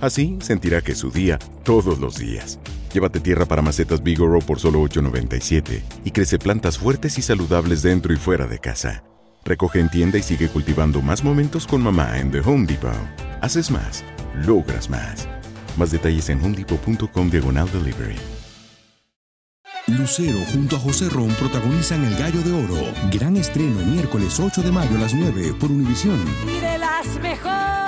Así sentirá que es su día todos los días. Llévate tierra para macetas Bigoro por solo $8.97 y crece plantas fuertes y saludables dentro y fuera de casa. Recoge en tienda y sigue cultivando más momentos con mamá en The Home Depot. Haces más, logras más. Más detalles en homedepot.com diagonal delivery. Lucero junto a José Ron protagonizan El Gallo de Oro. Gran estreno miércoles 8 de mayo a las 9 por Univisión. y de las mejores.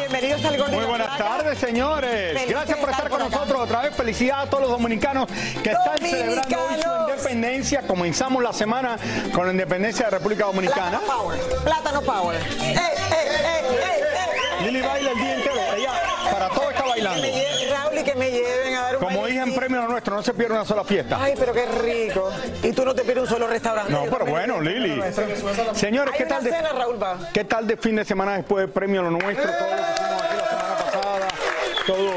Bienvenidos al Muy la buenas tardes, señores. Feliz Gracias por estar estar con acá. nosotros otra vez. Felicidades a todos los dominicanos que están celebrando hoy su independencia. Comenzamos la semana con la independencia de República Dominicana. Plátano Power. Plátano Power. ¡Ey, ey, ey, ey, ey! Lili baila el día entero. Ella para todo está bailando. Me Raúl, y que me lleven a dar un Como dije en premio nuestro, no se pierde una sola fiesta. Ay, pero qué rico. Y tú no te pides un solo restaurante. No, pero bueno, Lili. Señores, ¿qué tal, de, cena, Raúl, va. ¿qué tal de fin de semana después del premio Lo Nuestro? Todo lo que hicimos aquí la semana pasada, todo...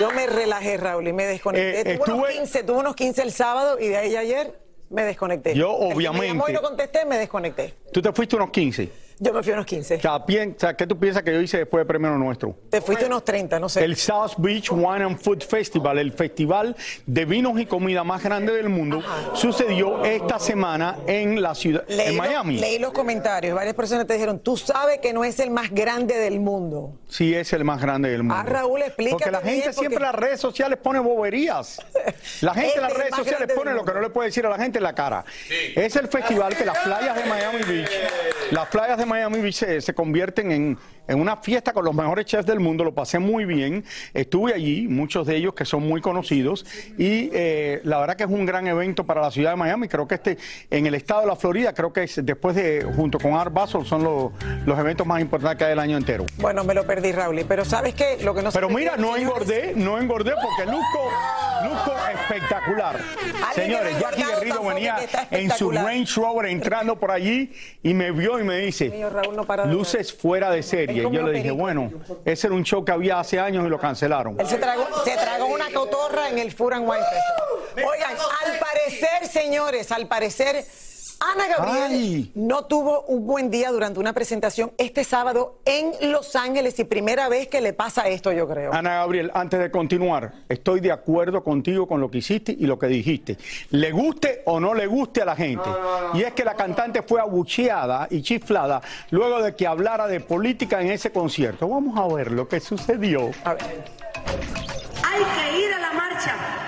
Yo me relajé, Raúl, y me desconecté. Eh, tuve, unos estuve- 15, tuve unos 15 el sábado y de ahí ayer me desconecté. Yo, El que me obviamente. llamó y no contesté, me desconecté. Tú te fuiste unos 15. Yo me fui unos 15. O sea, pien- o sea, ¿qué tú piensas que yo hice después del premio Nuestro? Te fuiste unos 30, no sé. El South Beach Wine and Food Festival, el festival de vinos y comida más grande del mundo, sucedió esta semana en la ciudad, en Miami. Los, leí los comentarios. Varias personas te dijeron, tú sabes que no es el más grande del mundo. Sí, es el más grande del mundo. Ah, Raúl, explícate Porque la gente porque- siempre en las redes sociales pone boberías. La gente en las Este es el redes sociales pone lo que no le puede decir a la gente en la cara. Es el festival que las playas de Miami Beach, las playas de Miami Beach se, se convierten en, en una fiesta con los mejores chefs del mundo. Lo pasé muy bien. Estuve allí, muchos de ellos que son muy conocidos. Y eh, la verdad que es un gran evento para la ciudad de Miami. Creo que este, en el estado de la Florida, creo que es, después de, junto con Art Basel, son los, los eventos más importantes que hay el año entero. Bueno, me lo perdí, Raúl. Pero ¿sabes qué? Lo que no Pero mira, no señores, engordé, no engordé porque luzco, luzco espectacular. Señores, Jackie Guerrero venía en su. Range Rover entrando por allí y me vio y me dice, Mío, Raúl no para de luces fuera de serie. Como Yo le dije, bueno, ese era un show que había hace años y lo cancelaron. Él se tragó, se tragó una cotorra en el and Wine Festival. Oigan, al parecer, señores, al parecer, Ana Gabriel Ay. no tuvo un buen día durante una presentación este sábado en Los Ángeles y primera vez que le pasa esto, yo creo. Ana Gabriel, antes de continuar, estoy de acuerdo contigo con lo que hiciste y lo que dijiste. Le guste o no le guste a la gente. Y es que la cantante fue abucheada y chiflada luego de que hablara de política en ese concierto. Vamos a ver lo que sucedió. A ver. Hay que ir a la marcha.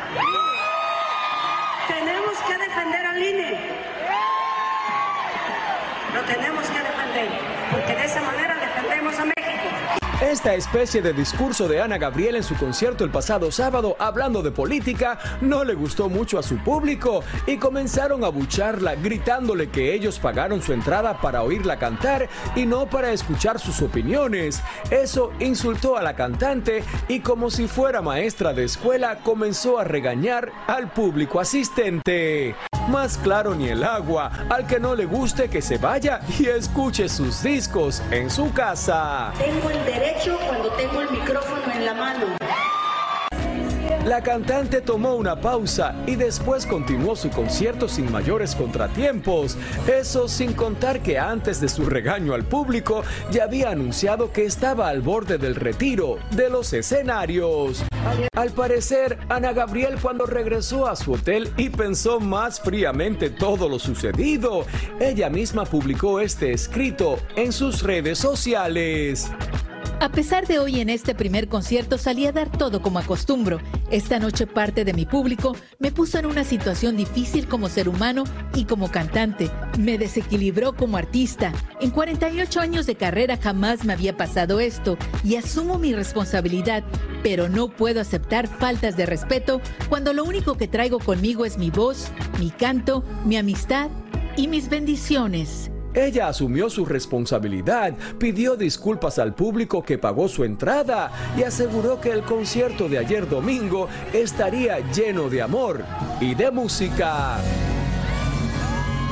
Esta especie de discurso de Ana Gabriel en su concierto el pasado sábado hablando de política no le gustó mucho a su público y comenzaron a bucharla gritándole que ellos pagaron su entrada para oírla cantar y no para escuchar sus opiniones. Eso insultó a la cantante y como si fuera maestra de escuela comenzó a regañar al público asistente. Más claro ni el agua, al que no le guste que se vaya y escuche sus discos en su casa. Tengo el derecho cuando tengo el micrófono. La cantante tomó una pausa y después continuó su concierto sin mayores contratiempos. Eso sin contar que antes de su regaño al público ya había anunciado que estaba al borde del retiro de los escenarios. Al parecer, Ana Gabriel cuando regresó a su hotel y pensó más fríamente todo lo sucedido, ella misma publicó este escrito en sus redes sociales. A pesar de hoy en este primer concierto salí a dar todo como acostumbro. Esta noche parte de mi público me puso en una situación difícil como ser humano y como cantante. Me desequilibró como artista. En 48 años de carrera jamás me había pasado esto y asumo mi responsabilidad, pero no puedo aceptar faltas de respeto cuando lo único que traigo conmigo es mi voz, mi canto, mi amistad y mis bendiciones. Ella asumió su responsabilidad, pidió disculpas al público que pagó su entrada y aseguró que el concierto de ayer domingo estaría lleno de amor y de música.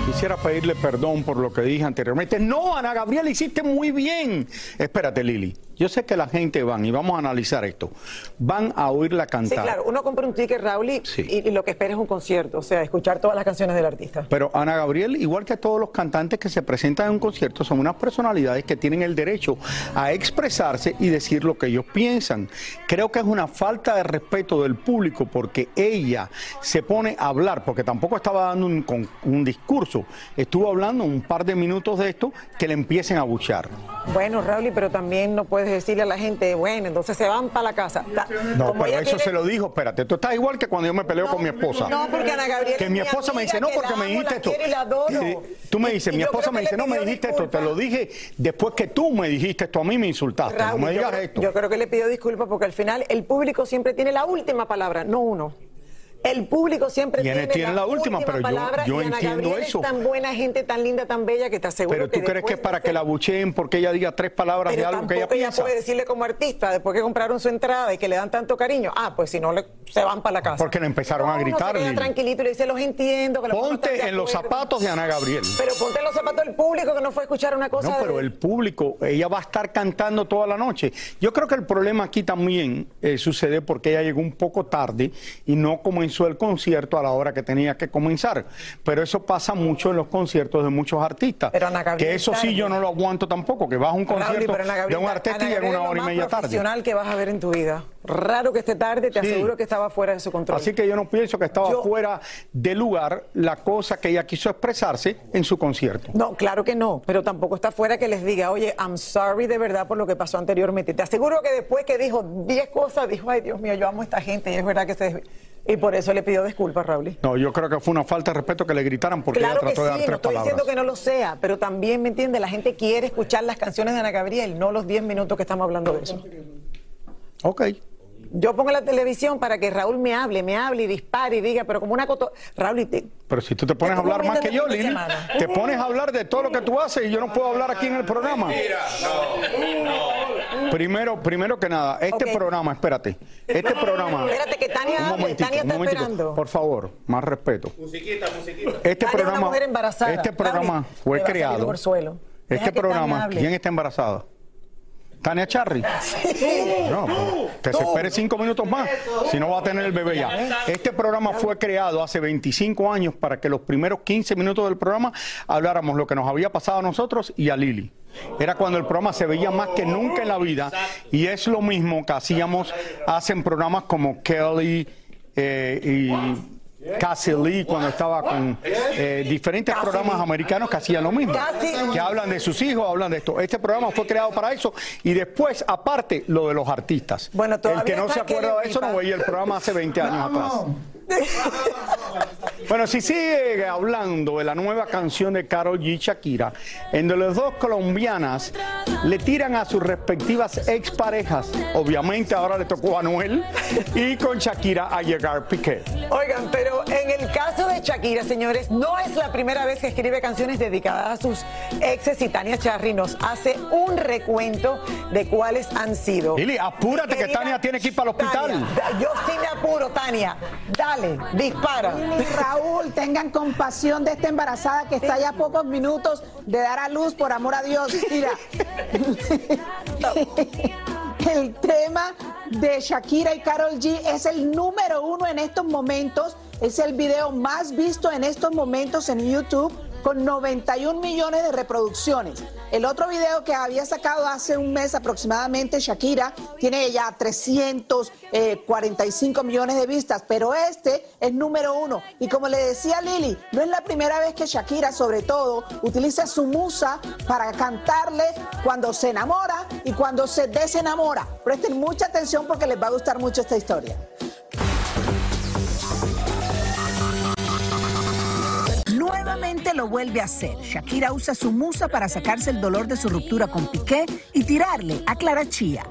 Quisiera pedirle perdón por lo que dije anteriormente. No, Ana Gabriela, hiciste muy bien. Espérate, Lili. Yo sé que la gente van, y vamos a analizar esto, van a oírla cantar. Sí, claro, uno compra un ticket, Raúl, y, y, lo que espera es un concierto, o sea, escuchar todas las canciones del artista. Pero Ana Gabriel, igual que todos los cantantes que se presentan en un concierto, son unas personalidades que tienen el derecho a expresarse y decir lo que ellos piensan. Creo que es una falta de respeto del público porque ella se pone a hablar, porque tampoco estaba dando un, un discurso, estuvo hablando un par de minutos de esto, que le empiecen a buchar. Bueno, Raúl, pero también no puedes decirle a la gente, bueno, entonces se van para la casa. no, pero eso se lo dijo, espérate, tú estás igual que cuando yo me peleo con mi esposa. No, porque Ana Gabriela. Que mi esposa me dice, no, porque me dijiste esto. Tú me dices, mi esposa me dice, no, me dijiste esto, te lo dije después que tú me dijiste esto a mí me insultaste. no me digas esto. Yo creo que le pido disculpas porque al final el público siempre tiene la última palabra, no uno. El público siempre tiene, tiene la, última, pero yo, yo entiendo eso. Es tan buena gente, tan linda, tan bella que te aseguro Pero tú crees que para que la bucheen porque ella diga tres palabras de algo que ella, ella puede decirle como artista después que compraron su entrada y que le dan tanto cariño. Ah, pues si no le, se van para la casa. Porque le empezaron a gritar. No, tranquilito y le dice los entiendo. Que ponte en los zapatos de Ana Gabriel. Pero ponte en los zapatos del público que no fue a escuchar una cosa. No, pero el público, ella va a estar cantando toda la noche. Yo creo que el problema aquí también eh, sucede porque ella llegó un poco tarde y no comenzó el concierto a la hora que tenía que comenzar. Pero eso pasa mucho en los conciertos de muchos artistas. que eso sí yo no lo aguanto tampoco, que vas a un concierto de un artista y en una hora y media tarde. profesional que vas a ver en tu vida. Raro que esté tarde, te aseguro que estaba fuera de su control. Así que yo no pienso que estaba fuera de lugar la cosa que ella quiso expresarse en su concierto. No, claro que no, pero tampoco está fuera que les diga, oye, I'm sorry de verdad por lo que pasó anteriormente. Te aseguro que después que dijo 10 cosas, dijo, ay Dios mío, yo amo a esta gente y es verdad que se y por eso le pidió disculpas, Raúl. No, yo creo que fue una falta de respeto que le gritaran porque ella trató de dar tres no estoy diciendo que no lo sea, pero también, ¿me entiende? La gente quiere escuchar las canciones de Ana Gabriel, no los 10 minutos que estamos hablando de eso. Ok. Yo pongo la televisión para que Raúl me hable, me hable y dispare y diga, pero como una coto... Raúl, te... pero si tú te pones a hablar más que yo, Lili, te pones a hablar de todo lo que tú haces y yo no puedo hablar aquí en el programa. Primero, primero que nada, este programa, espérate, este programa. Espérate que Tania, hable, Tania está esperando. Por favor, más respeto. Musiquita, musiquita. Este programa, este programa fue creado. Este programa, ¿quién está embarazada? Tania Charry. No, que se espere cinco minutos más, si no va a tener el bebé ya. Este programa fue creado hace 25 años para que los primeros 15 minutos del programa habláramos lo que nos había pasado a nosotros y a Lili. Era cuando el programa se veía más que nunca en la vida y es lo mismo que hacíamos, hacen programas como Kelly eh, y Cassie Lee cuando estaba con eh, diferentes programas americanos que hacían lo mismo, que hablan de sus hijos, hablan de esto. Este programa fue creado para eso y después, aparte, lo de los artistas. Bueno, el que no se acuerda de eso no veía el programa hace 20 años atrás. Bueno, si sigue hablando de la nueva canción de Karol G. Shakira, en donde las dos colombianas le tiran a sus respectivas exparejas. Obviamente ahora le tocó a Noel y con Shakira a llegar Piqué. Oigan, pero en el caso de Shakira, señores, no es la primera vez que escribe canciones dedicadas a sus exes y Tania Charry nos hace un recuento de cuáles han sido. Lili, apúrate que Tania tiene que ir para el hospital. yo sí me apuro, Tania. Dale, dispara. Raúl, tengan compasión de esta embarazada que está ya a pocos minutos de dar a luz, por amor a Dios. Mira, el tema de Shakira y Carol G es el número uno en estos momentos. Es el video más visto en estos momentos en YouTube con 91 millones de reproducciones. El otro video que había sacado hace un mes aproximadamente, Shakira, tiene ya 345 millones de vistas, pero este es número uno. Y como le decía Lili, no es la primera vez que Shakira, sobre todo, utiliza su musa para cantarle cuando se enamora y cuando se desenamora. Presten mucha atención porque les va a gustar mucho esta historia. Nuevamente lo vuelve a hacer. Shakira usa su musa para sacarse el dolor de su ruptura con Piqué y tirarle a Clara Chía.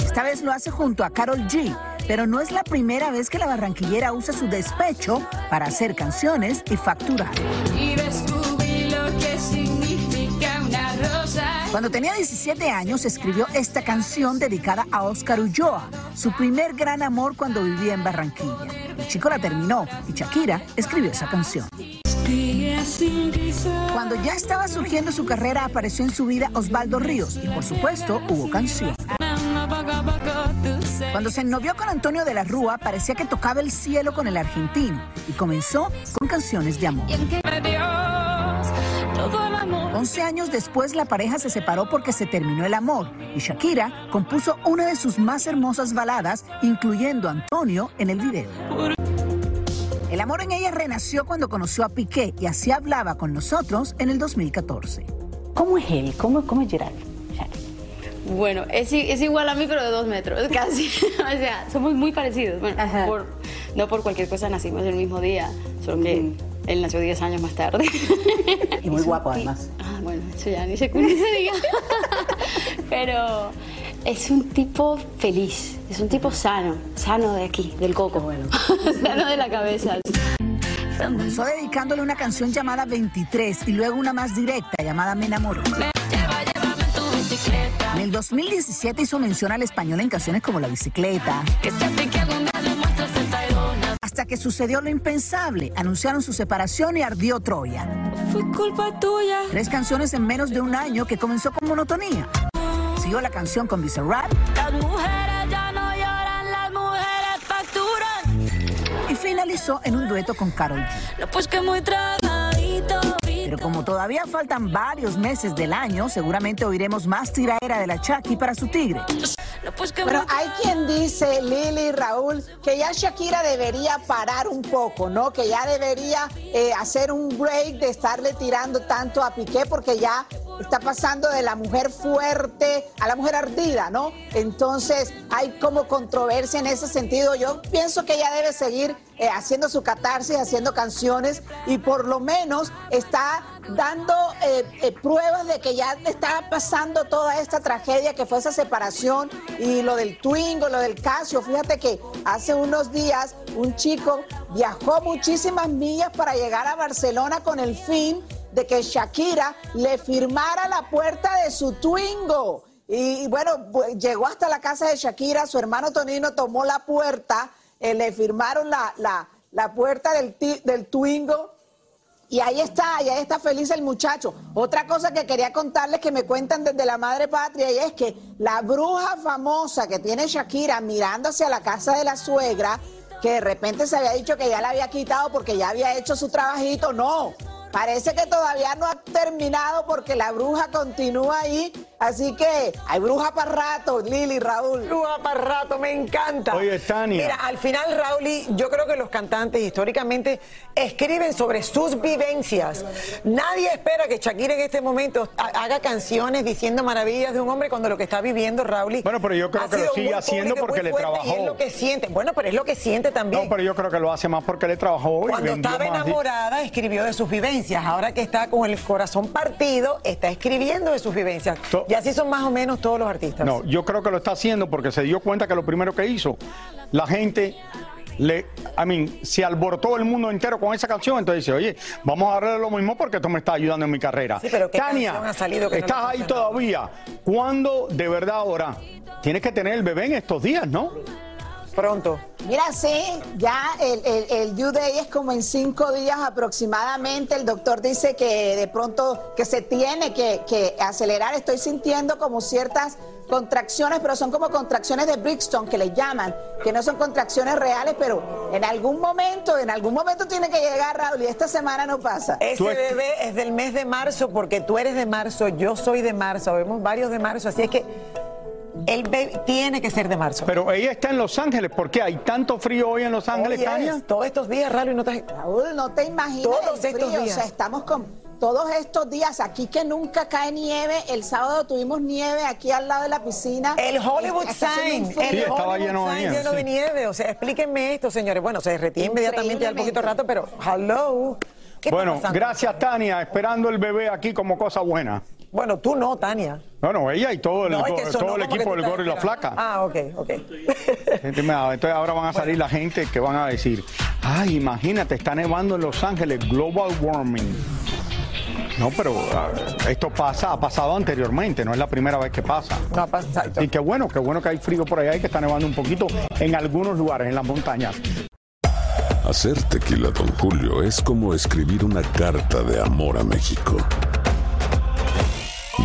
Esta vez lo hace junto a Carol G. Pero no es la primera vez que la barranquillera usa su despecho para hacer canciones y facturar. Y descubrí lo que significa una rosa. Cuando tenía 17 años escribió esta canción dedicada a Oscar Ulloa, su primer gran amor cuando vivía en Barranquilla. El chico la terminó y Shakira escribió esa canción. Cuando ya estaba surgiendo su carrera apareció en su vida Osvaldo Ríos y por supuesto hubo canción. Cuando se ennovió con Antonio de la Rúa parecía que tocaba el cielo con el argentino y comenzó con canciones de amor. 11 años después la pareja se separó porque se terminó el amor y Shakira compuso una de sus más hermosas baladas, incluyendo a Antonio en el video. El amor en ella renació cuando conoció a Piqué y así hablaba con nosotros en el 2014. ¿Cómo es él? ¿Cómo, cómo es Gerard? Bueno, es, es igual a mí, pero de dos metros, casi. o sea, somos muy parecidos. Bueno, por- no por cualquier cosa nacimos el mismo día, solo que él nació 10 años más tarde. Y muy guapo además. Ah, bueno, eso ya ni se, ni se diga. pero es un tipo feliz, es un tipo sano, sano de aquí, del coco. Bueno. sano de la cabeza. Comenzó dedicándole una canción llamada 23 y luego una más directa llamada Me enamoro. En el 2017 hizo mención al español en canciones como La bicicleta. Hasta que sucedió lo impensable. Anunciaron su separación y ardió Troya. Fue culpa tuya. Tres canciones en menos de un año que comenzó con monotonía. Siguió la canción con Bizarrap Las mujeres ya no lloran, las mujeres facturan. y finalizó en un dueto con G. No, pues que muy tragadito. Pero como todavía faltan varios meses del año, seguramente oiremos más tiraera de la Chucky para su tigre. Pues Pero hay quien dice, Lili y Raúl, que ya Shakira debería parar un poco, ¿no? Que ya debería eh, hacer un break de estarle tirando tanto a Piqué porque ya está pasando de la mujer fuerte a la mujer ardida, ¿no? Entonces hay como controversia en ese sentido. Yo pienso que ella debe seguir eh, haciendo su catarsis, haciendo canciones y por lo menos está dando eh, eh, pruebas de que ya está pasando toda esta tragedia que fue esa separación y lo del Twingo, lo del Casio. Fíjate que hace unos días un chico viajó muchísimas millas para llegar a Barcelona con el fin de que Shakira le firmara la puerta de su Twingo. Y, bueno, llegó hasta la casa de Shakira, su hermano Tonino tomó la puerta, eh, le firmaron la, la- la puerta del, del Twingo y ahí está, y ahí está feliz el muchacho. Otra cosa que quería contarles que me cuentan desde la madre patria y es que la bruja famosa que tiene Shakira mirando hacia la casa de la suegra, que de repente se había dicho que ya la había quitado porque ya había hecho su trabajito, no. Parece que todavía no ha terminado porque la bruja continúa ahí. Así que hay bruja para rato, Lili, Raúl. Bruja para rato, me encanta. Oye, Tania. Mira, al final, Raúl, y yo creo que los cantantes históricamente escriben sobre sus vivencias. Nadie espera que Shakira en este momento ha- haga canciones diciendo maravillas de un hombre cuando lo que está viviendo, Raúl. Bueno, pero yo creo que lo sigue haciendo porque le Y trabajó. es lo que siente. Bueno, pero es lo que siente también. No, pero yo creo que lo hace más porque le trabajó Cuando estaba más enamorada, escribió de sus vivencias. Ahora que está con el corazón partido, está escribiendo de sus vivencias. Y así son más o menos todos los artistas. No, yo creo que lo está haciendo porque se dio cuenta que lo primero que hizo, la gente le, I mean, se alborotó el mundo entero con esa canción, entonces dice, oye, vamos a darle lo mismo porque esto me está ayudando en mi carrera. Sí, pero ¿qué Tania, canción ha salido que estás ahí todavía. ¿Cuándo de verdad ahora tienes que tener el bebé en estos días, no? Pronto. Mira, sí, ya el, el, el due day es como en cinco días aproximadamente. El doctor dice que de pronto que se tiene que, que acelerar. Estoy sintiendo como ciertas contracciones, pero son como contracciones de Brixton que le llaman, que no son contracciones reales, pero en algún momento, en algún momento tiene que llegar Raúl y esta semana no pasa. Ese bebé es del mes de marzo porque tú eres de marzo, yo soy de marzo, vemos varios de marzo, así es que el bebé tiene que ser de marzo. Pero ella está en Los Ángeles, ¿por qué? ¿Hay tanto frío hoy en Los Ángeles, Tania? Todos estos días, Raúl, y no te... Raúl, no te imaginas Todos el estos frío, días. o sea, estamos con todos estos días aquí que nunca cae nieve. El sábado tuvimos nieve aquí al lado de la piscina. El Hollywood Sign, el Hollywood Sign lleno de nieve. O sea, explíquenme esto, señores. Bueno, se derretía inmediatamente al poquito rato, pero hello. ¿Qué está Bueno, gracias, Tania, esperando el bebé aquí como cosa buena. Bueno, tú no, Tania. Bueno, ella y todo el, No, es que todo el equipo del gorro y la flaca. Ah, ok, ok. Entonces ahora van a salir la gente que van a decir, ay, imagínate, está nevando en Los Ángeles, global warming. No, pero esto pasa, ha pasado anteriormente, no es la primera vez que pasa. No ha pasado. Y qué bueno, qué bueno que hay frío por allá y que está nevando un poquito en algunos lugares, en las montañas. Hacer tequila, Don Julio, es como escribir una carta de amor a México.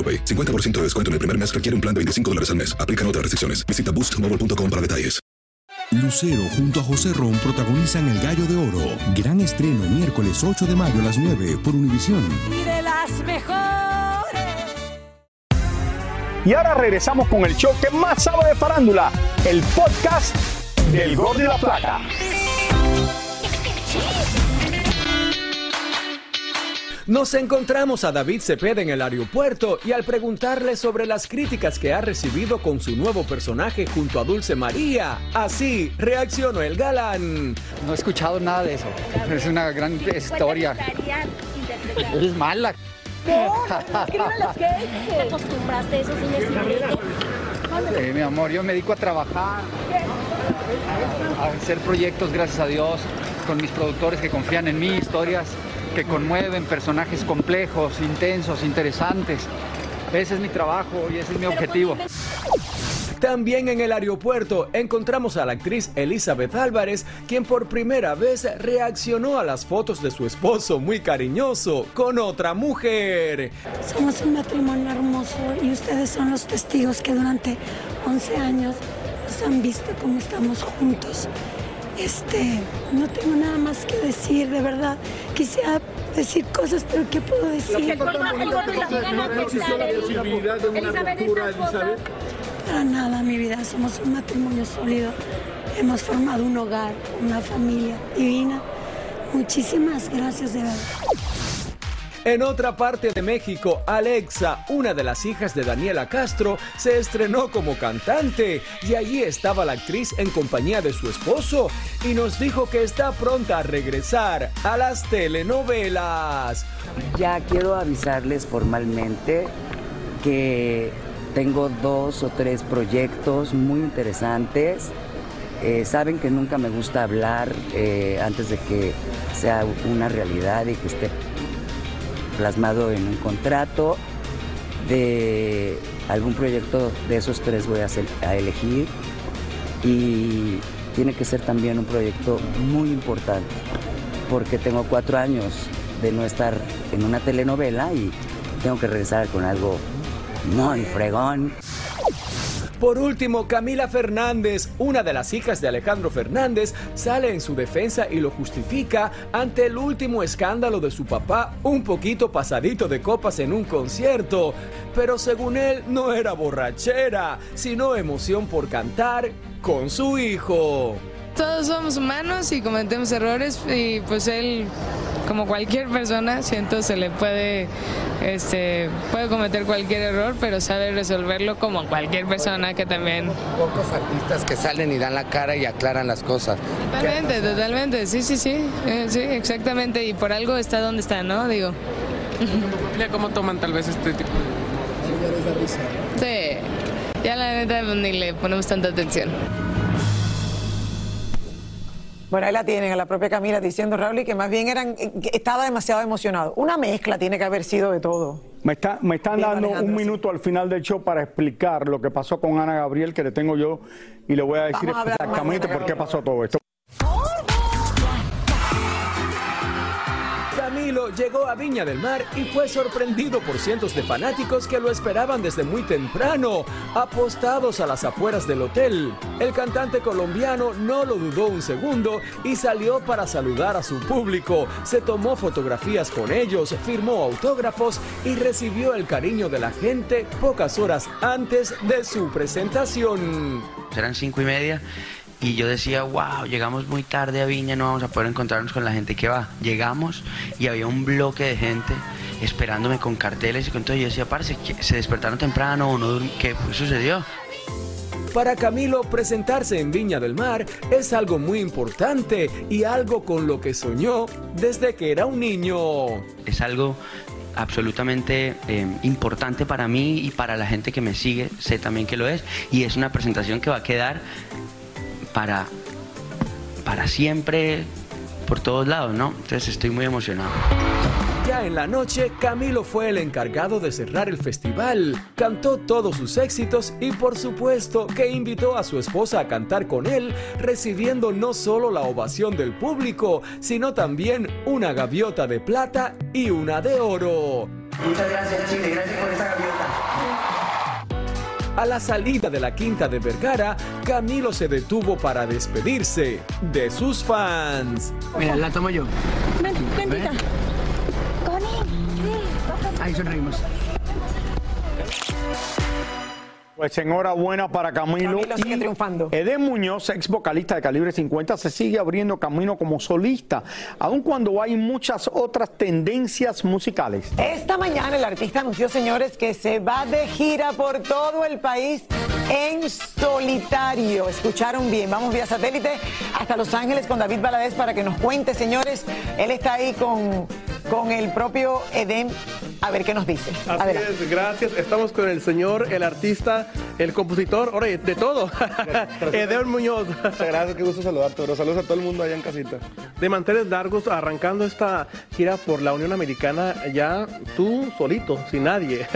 AroPay. 50% de descuento en el primer mes requiere un plan de 25 dólares al mes. Aplican otras restricciones. Visita boostmobile.com para detalles. Lucero junto a José Ron protagonizan El Gallo de Oro. Gran estreno miércoles 8 de mayo a las 9 por Univisión. Y de las mejores. Y ahora regresamos con el show que más sabe de farándula, el podcast del Gordo y la Flaca. Nos encontramos a David Cepeda en el aeropuerto y al preguntarle sobre las críticas que ha recibido con su nuevo personaje junto a Dulce María, así reaccionó el galán. No he escuchado nada de eso. Es una gran historia. Es mala. ¿Te acostumbraste a eso sin decirle? Eh, mi amor, yo me dedico a trabajar, a hacer proyectos, gracias a Dios, con mis productores que confían en mí, historias que conmueven, personajes complejos, intensos, interesantes. Ese es mi trabajo y ese es mi objetivo. También en el aeropuerto encontramos a la actriz Elizabeth Álvarez, quien por primera vez reaccionó a las fotos de su esposo muy cariñoso con otra mujer. Somos un matrimonio hermoso y ustedes son los testigos que durante 11 años nos han visto cómo estamos juntos. Este, no tengo nada más que decir, de verdad. Quisiera decir cosas, pero ¿qué puedo decir? Para nada, mi vida. Somos un matrimonio sólido. Hemos formado un hogar, una familia divina. Muchísimas gracias, de verdad. En otra parte de México, Alexa, una de las hijas de Daniela Castro, se estrenó como cantante y allí estaba la actriz en compañía de su esposo y nos dijo que está pronta a regresar a las telenovelas. Ya quiero avisarles formalmente que tengo dos o tres proyectos muy interesantes. Eh, saben que nunca me gusta hablar eh, antes de que sea una realidad y que esté plasmado en un contrato. De algún proyecto de esos tres voy a, a elegir y tiene que ser también un proyecto muy importante porque tengo cuatro años de no estar en una telenovela y tengo que regresar con algo muy fregón. Por último, Camila Fernández, una de las hijas de Alejandro Fernández, sale en su defensa y lo justifica ante el último escándalo de su papá, un poquito pasadito de copas en un concierto. Pero según él, no era borrachera, sino emoción por cantar con su hijo. Todos somos humanos y cometemos errores y pues él, como cualquier persona, siento se le puede, este, puede cometer cualquier error, pero sabe resolverlo como cualquier persona que también. Pocos artistas que salen y dan la cara y aclaran las cosas. Totalmente, totalmente, sí, sí, sí, eh, sí, exactamente, y por algo está donde está, ¿no? Digo. ¿Cómo toman tal vez este tipo de... Sí, ya la neta pues, ni le ponemos tanta atención. Bueno, ahí la tienen a la propia Camila diciendo, Raúl, que más bien eran, que estaba demasiado emocionado. Una mezcla tiene que haber sido de todo. Me, está, me están Bien, dando Alejandro, un sí. minuto al final del show para explicar lo que pasó con Ana Gabriel, que le tengo yo, y le voy a decir Vamos exactamente por qué pasó todo esto. Llegó a Viña del Mar y fue sorprendido por cientos de fanáticos que lo esperaban desde muy temprano, apostados a las afueras del hotel. El cantante colombiano no lo dudó un segundo y salió para saludar a su público. Se tomó fotografías con ellos, firmó autógrafos y recibió el cariño de la gente pocas horas antes de su presentación. eran cinco y media y yo decía, wow, llegamos muy tarde a Viña, no vamos a poder encontrarnos con la gente que va. Llegamos y había un bloque de gente esperándome con carteles y con todo. Y yo decía, parce, ¿qué- ¿se despertaron temprano o no? ¿Qué sucedió? Para Camilo, presentarse en Viña del Mar es algo muy importante y algo con lo que soñó desde que era un niño. Es algo absolutamente eh, importante para mí y para la gente que me sigue, sé también que lo es. Y es una presentación que va a quedar para, para siempre por todos lados, ¿no? Entonces estoy muy emocionado. Ya en la noche, Camilo fue el encargado de cerrar el festival. Cantó todos sus éxitos y por supuesto que invitó a su esposa a cantar con él, recibiendo no solo la ovación del público, sino también una gaviota de plata y una de oro. Muchas gracias, Chile, gracias por esta gaviota. A la salida de la quinta de Vergara, Camilo se detuvo para despedirse de sus fans. Mira, la tomo yo. Ven, bendita. Ahí sonreímos. Pues enhorabuena para Camilo. Camilo sigue Y triunfando. Eden Muñoz, ex vocalista de Calibre 50, se sigue abriendo camino como solista, aun cuando hay muchas otras tendencias musicales. Esta mañana el artista anunció, señores, que se va de gira por todo el país en solitario. Escucharon bien. Vamos vía satélite hasta Los Ángeles con David Valadez para que nos cuente, señores. Él está ahí con, con el propio Edem. A ver qué nos dice. Así Adelante. es, gracias. Estamos con el señor, el artista, el compositor, ahora de todo. Edel Muñoz. Gracias, qué gusto saludarte, bro. Saludos a todo el mundo allá en casita. De manteles largos, arrancando esta gira por la Unión Americana, ya tú solito, sin nadie.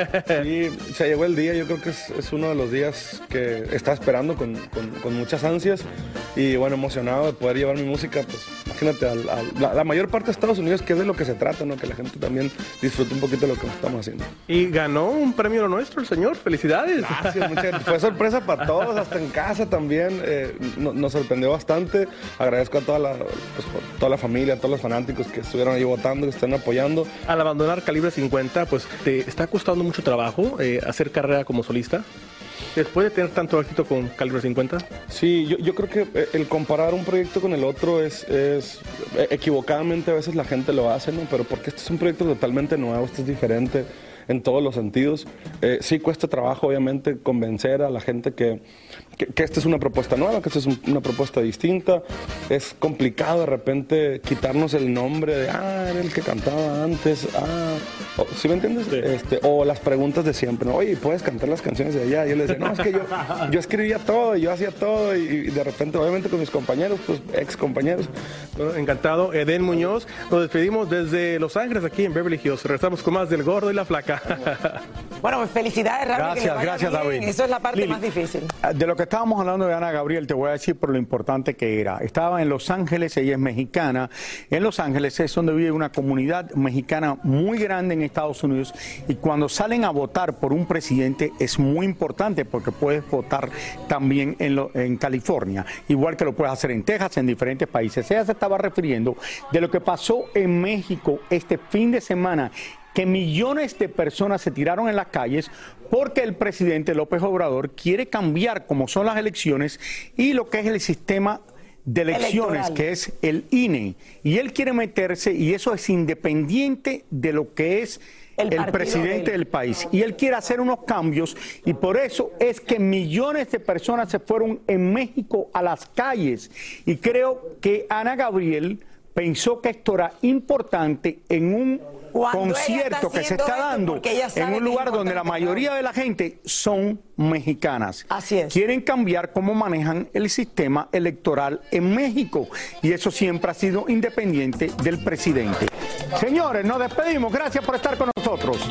Sí, se llegó el día, yo creo que es, es uno de los días que estaba esperando con, con- con muchas ansias y bueno, emocionado de poder llevar mi música, pues imagínate, al- la, la mayor parte de Estados Unidos, que es de lo que se trata, ¿no? Que la gente también disfrute un poquito de lo que estamos haciendo. Y ganó un premio nuestro, el señor. Felicidades. Gracias, muchas gracias. Fue sorpresa para todos, hasta en casa también. eh, no- nos sorprendió bastante. Agradezco a toda la, pues, toda la familia, a todos los fanáticos que estuvieron ahí votando, que están apoyando. Al abandonar Calibre 50, pues te está costando mucho trabajo eh, hacer carrera como solista. Después de tener tanto éxito con Calibre 50. Sí, yo, creo que eh, el comparar un proyecto con el otro es, es eh, equivocadamente a veces la gente lo hace, ¿no? Pero porque este es un proyecto totalmente nuevo, este es diferente en todos los sentidos. Eh, sí cuesta trabajo, obviamente, convencer a la gente que, que, que esta es una propuesta nueva, que esta es un- una propuesta distinta. Es complicado de repente quitarnos el nombre de, ah, era el que cantaba antes, ah, o- ¿sí me entiendes? Este, o las preguntas de siempre, ¿no? Oye, ¿puedes cantar las canciones de allá? Y yo les decía, no, es que yo, yo escribía todo, yo hacía todo, y, y de repente, obviamente con mis compañeros, pues ex compañeros, Bueno, encantado. Eden Muñoz. Nos despedimos desde Los Ángeles, aquí en Beverly Hills. Regresamos con más del gordo y la flaca. Bueno, pues felicidades, que le Gracias, vaya gracias, bien. David. Eso es la parte Lili, más difícil. De lo que estábamos hablando de Ana Gabriel, te voy a decir por lo importante que era. Estaba en Los Ángeles, ella es mexicana. En Los Ángeles es donde vive una comunidad mexicana muy grande en Estados Unidos. Y cuando salen a votar por un presidente es muy importante porque puedes votar también en, lo- en California, igual que lo puedes hacer en Texas, en diferentes países. Ella se estaba refiriendo de lo que pasó en México este fin de semana que millones de personas se tiraron en las calles porque el presidente López Obrador quiere cambiar como son las elecciones y lo que es el sistema de elecciones, Electoral. que es el INE. Y él quiere meterse, y eso es independiente de lo que es El presidente del- país. Y él quiere hacer unos cambios, y por eso es que millones de personas se fueron en México a las calles. Y creo que Ana Gabriel pensó que esto era importante en un concierto que se está dando en un lugar donde la mayoría de la gente son mexicanas. Así es. Quieren cambiar cómo manejan el sistema electoral en México y eso siempre ha sido independiente del presidente. Señores, nos despedimos. Gracias por estar con nosotros.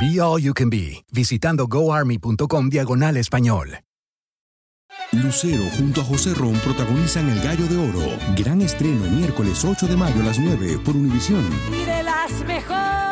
Be All You Can Be, visitando goarmy.com diagonal español. Lucero junto a José Ron protagonizan El Gallo de Oro. Gran estreno miércoles 8 de mayo a las 9 por Univisión. Y de las mejores.